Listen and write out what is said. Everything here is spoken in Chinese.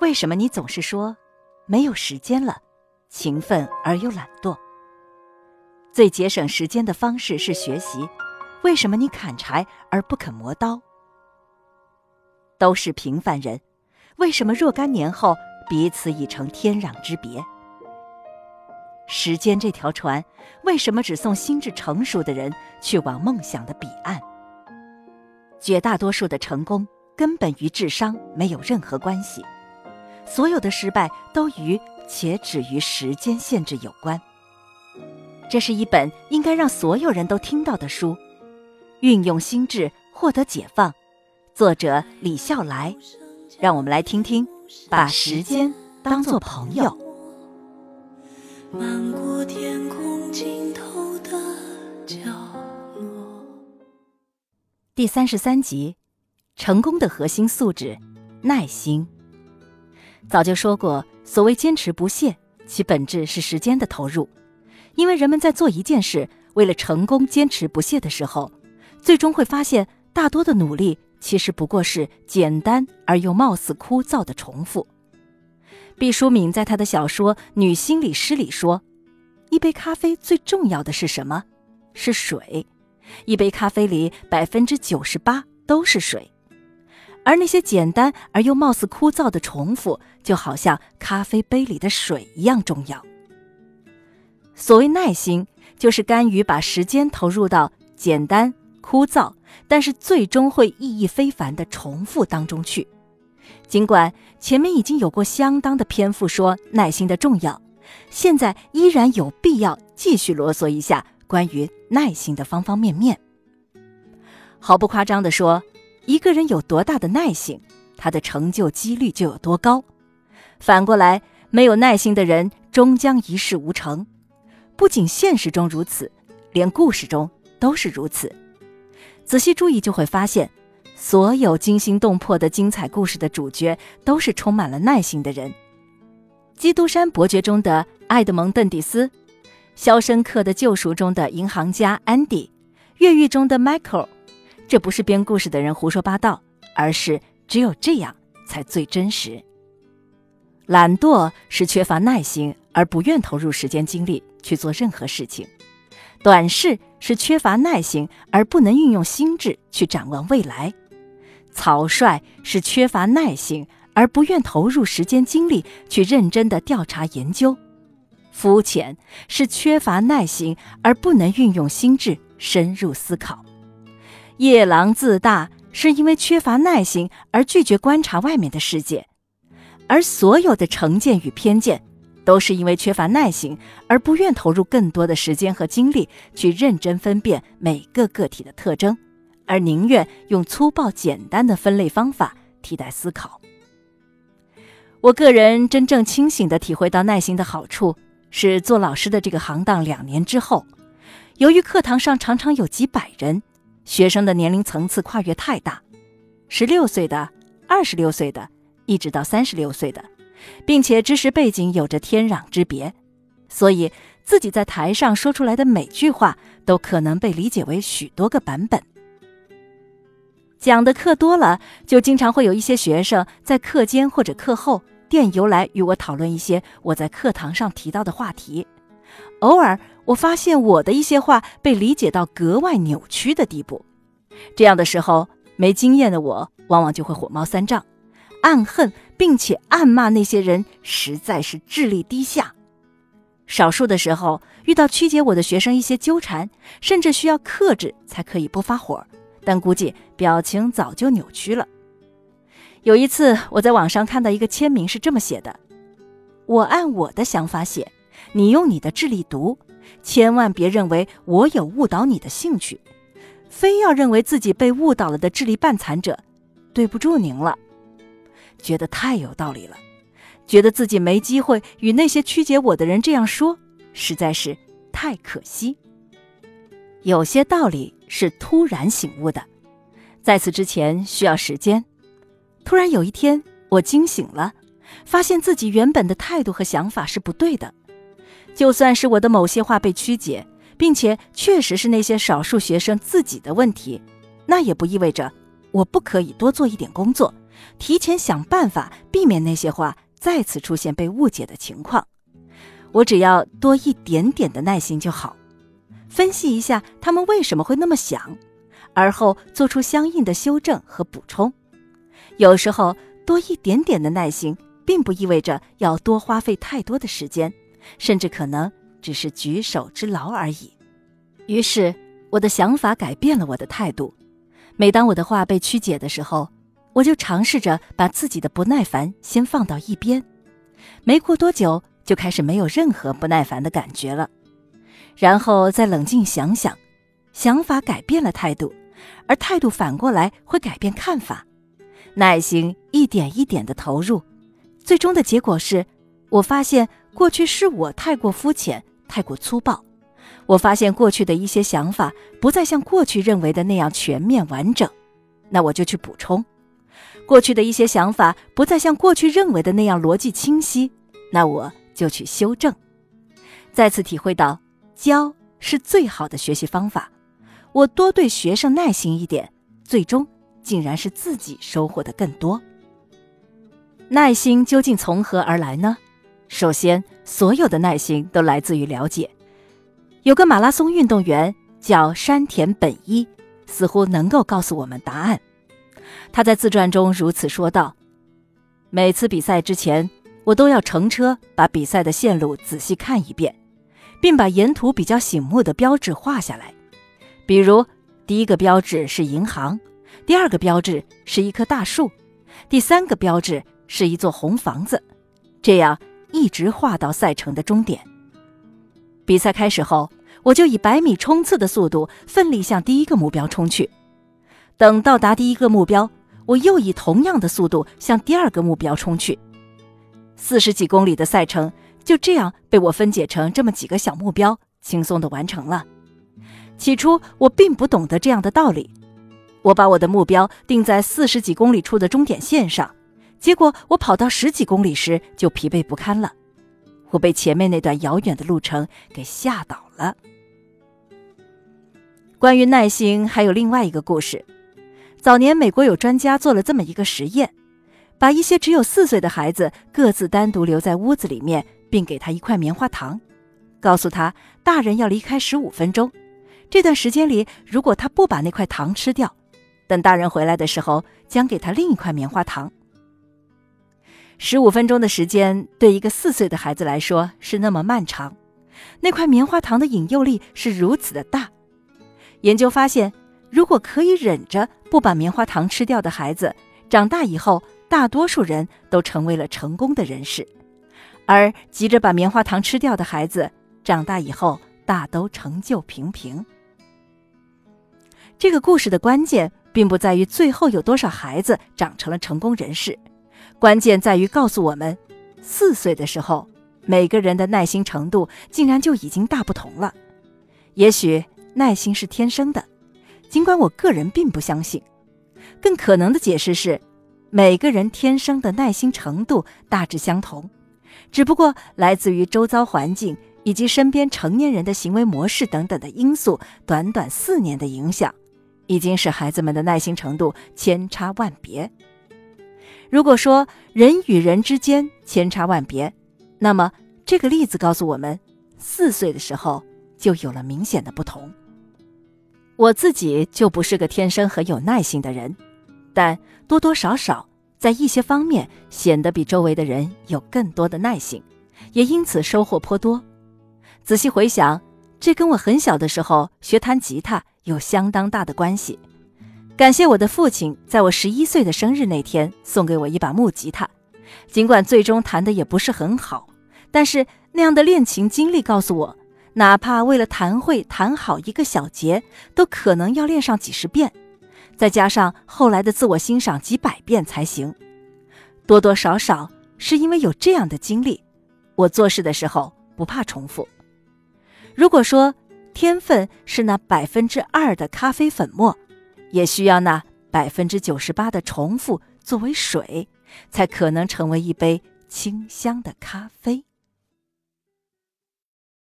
为什么你总是说没有时间了，勤奋而又懒惰？最节省时间的方式是学习，为什么你砍柴而不肯磨刀？都是平凡人，为什么若干年后彼此已成天壤之别？时间这条船，为什么只送心智成熟的人去往梦想的彼岸？绝大多数的成功根本与智商没有任何关系。所有的失败都与且止于时间限制有关。这是一本应该让所有人都听到的书，《运用心智获得解放》，作者李笑来。让我们来听听，把时间当作朋友。漫过天空尽头的角落。第三十三集，成功的核心素质：耐心。早就说过，所谓坚持不懈，其本质是时间的投入。因为人们在做一件事，为了成功坚持不懈的时候，最终会发现，大多的努力其实不过是简单而又貌似枯燥的重复。毕淑敏在他的小说《女心理师》里说：“一杯咖啡最重要的是什么？是水。一杯咖啡里百分之九十八都是水。”而那些简单而又貌似枯燥的重复，就好像咖啡杯里的水一样重要。所谓耐心，就是甘于把时间投入到简单、枯燥，但是最终会意义非凡的重复当中去。尽管前面已经有过相当的篇幅说耐心的重要，现在依然有必要继续啰嗦一下关于耐心的方方面面。毫不夸张地说。一个人有多大的耐性，他的成就几率就有多高。反过来，没有耐心的人终将一事无成。不仅现实中如此，连故事中都是如此。仔细注意就会发现，所有惊心动魄的精彩故事的主角都是充满了耐心的人。《基督山伯爵》中的爱德蒙·邓迪斯，《肖申克的救赎》中的银行家安迪，《越狱》中的 Michael。这不是编故事的人胡说八道，而是只有这样才最真实。懒惰是缺乏耐心而不愿投入时间精力去做任何事情；短视是缺乏耐心而不能运用心智去展望未来；草率是缺乏耐心而不愿投入时间精力去认真的调查研究；肤浅是缺乏耐心而不能运用心智深入思考。夜郎自大是因为缺乏耐心而拒绝观察外面的世界，而所有的成见与偏见，都是因为缺乏耐心而不愿投入更多的时间和精力去认真分辨每个个体的特征，而宁愿用粗暴简单的分类方法替代思考。我个人真正清醒地体会到耐心的好处，是做老师的这个行当两年之后，由于课堂上常常有几百人。学生的年龄层次跨越太大，十六岁的、二十六岁的，一直到三十六岁的，并且知识背景有着天壤之别，所以自己在台上说出来的每句话都可能被理解为许多个版本。讲的课多了，就经常会有一些学生在课间或者课后电邮来与我讨论一些我在课堂上提到的话题，偶尔。我发现我的一些话被理解到格外扭曲的地步，这样的时候，没经验的我往往就会火冒三丈，暗恨并且暗骂那些人实在是智力低下。少数的时候遇到曲解我的学生一些纠缠，甚至需要克制才可以不发火，但估计表情早就扭曲了。有一次我在网上看到一个签名是这么写的：“我按我的想法写，你用你的智力读。”千万别认为我有误导你的兴趣，非要认为自己被误导了的智力半残者，对不住您了。觉得太有道理了，觉得自己没机会与那些曲解我的人这样说，实在是太可惜。有些道理是突然醒悟的，在此之前需要时间。突然有一天，我惊醒了，发现自己原本的态度和想法是不对的。就算是我的某些话被曲解，并且确实是那些少数学生自己的问题，那也不意味着我不可以多做一点工作，提前想办法避免那些话再次出现被误解的情况。我只要多一点点的耐心就好，分析一下他们为什么会那么想，而后做出相应的修正和补充。有时候多一点点的耐心，并不意味着要多花费太多的时间，甚至可能只是举手之劳而已。于是，我的想法改变了我的态度。每当我的话被曲解的时候，我就尝试着把自己的不耐烦先放到一边。没过多久。就开始没有任何不耐烦的感觉了，然后再冷静想想，想法改变了态度，而态度反过来会改变看法。耐心一点一点的投入，最终的结果是，我发现过去是我太过肤浅、太过粗暴。我发现过去的一些想法不再像过去认为的那样全面完整，那我就去补充。过去的一些想法不再像过去认为的那样逻辑清晰，那我。就去修正，再次体会到教是最好的学习方法。我多对学生耐心一点，最终竟然是自己收获的更多。耐心究竟从何而来呢？首先，所有的耐心都来自于了解。有个马拉松运动员叫山田本一，似乎能够告诉我们答案。他在自传中如此说道：“每次比赛之前。”我都要乘车把比赛的线路仔细看一遍，并把沿途比较醒目的标志画下来。比如，第一个标志是银行，第二个标志是一棵大树，第三个标志是一座红房子。这样一直画到赛程的终点。比赛开始后，我就以百米冲刺的速度奋力向第一个目标冲去。等到达第一个目标，我又以同样的速度向第二个目标冲去。四十几公里的赛程就这样被我分解成这么几个小目标，轻松的完成了。起初我并不懂得这样的道理，我把我的目标定在四十几公里处的终点线上，结果我跑到十几公里时就疲惫不堪了，我被前面那段遥远的路程给吓倒了。关于耐心，还有另外一个故事。早年美国有专家做了这么一个实验。把一些只有四岁的孩子各自单独留在屋子里面，并给他一块棉花糖，告诉他大人要离开十五分钟。这段时间里，如果他不把那块糖吃掉，等大人回来的时候，将给他另一块棉花糖。十五分钟的时间对一个四岁的孩子来说是那么漫长，那块棉花糖的引诱力是如此的大。研究发现，如果可以忍着不把棉花糖吃掉的孩子，长大以后。大多数人都成为了成功的人士，而急着把棉花糖吃掉的孩子，长大以后大都成就平平。这个故事的关键并不在于最后有多少孩子长成了成功人士，关键在于告诉我们，四岁的时候，每个人的耐心程度竟然就已经大不同了。也许耐心是天生的，尽管我个人并不相信。更可能的解释是。每个人天生的耐心程度大致相同，只不过来自于周遭环境以及身边成年人的行为模式等等的因素，短短四年的影响，已经使孩子们的耐心程度千差万别。如果说人与人之间千差万别，那么这个例子告诉我们，四岁的时候就有了明显的不同。我自己就不是个天生很有耐心的人。但多多少少在一些方面显得比周围的人有更多的耐性，也因此收获颇多。仔细回想，这跟我很小的时候学弹吉他有相当大的关系。感谢我的父亲，在我十一岁的生日那天送给我一把木吉他。尽管最终弹的也不是很好，但是那样的练琴经历告诉我，哪怕为了弹会弹好一个小节，都可能要练上几十遍。再加上后来的自我欣赏几百遍才行，多多少少是因为有这样的经历，我做事的时候不怕重复。如果说天分是那百分之二的咖啡粉末，也需要那百分之九十八的重复作为水，才可能成为一杯清香的咖啡。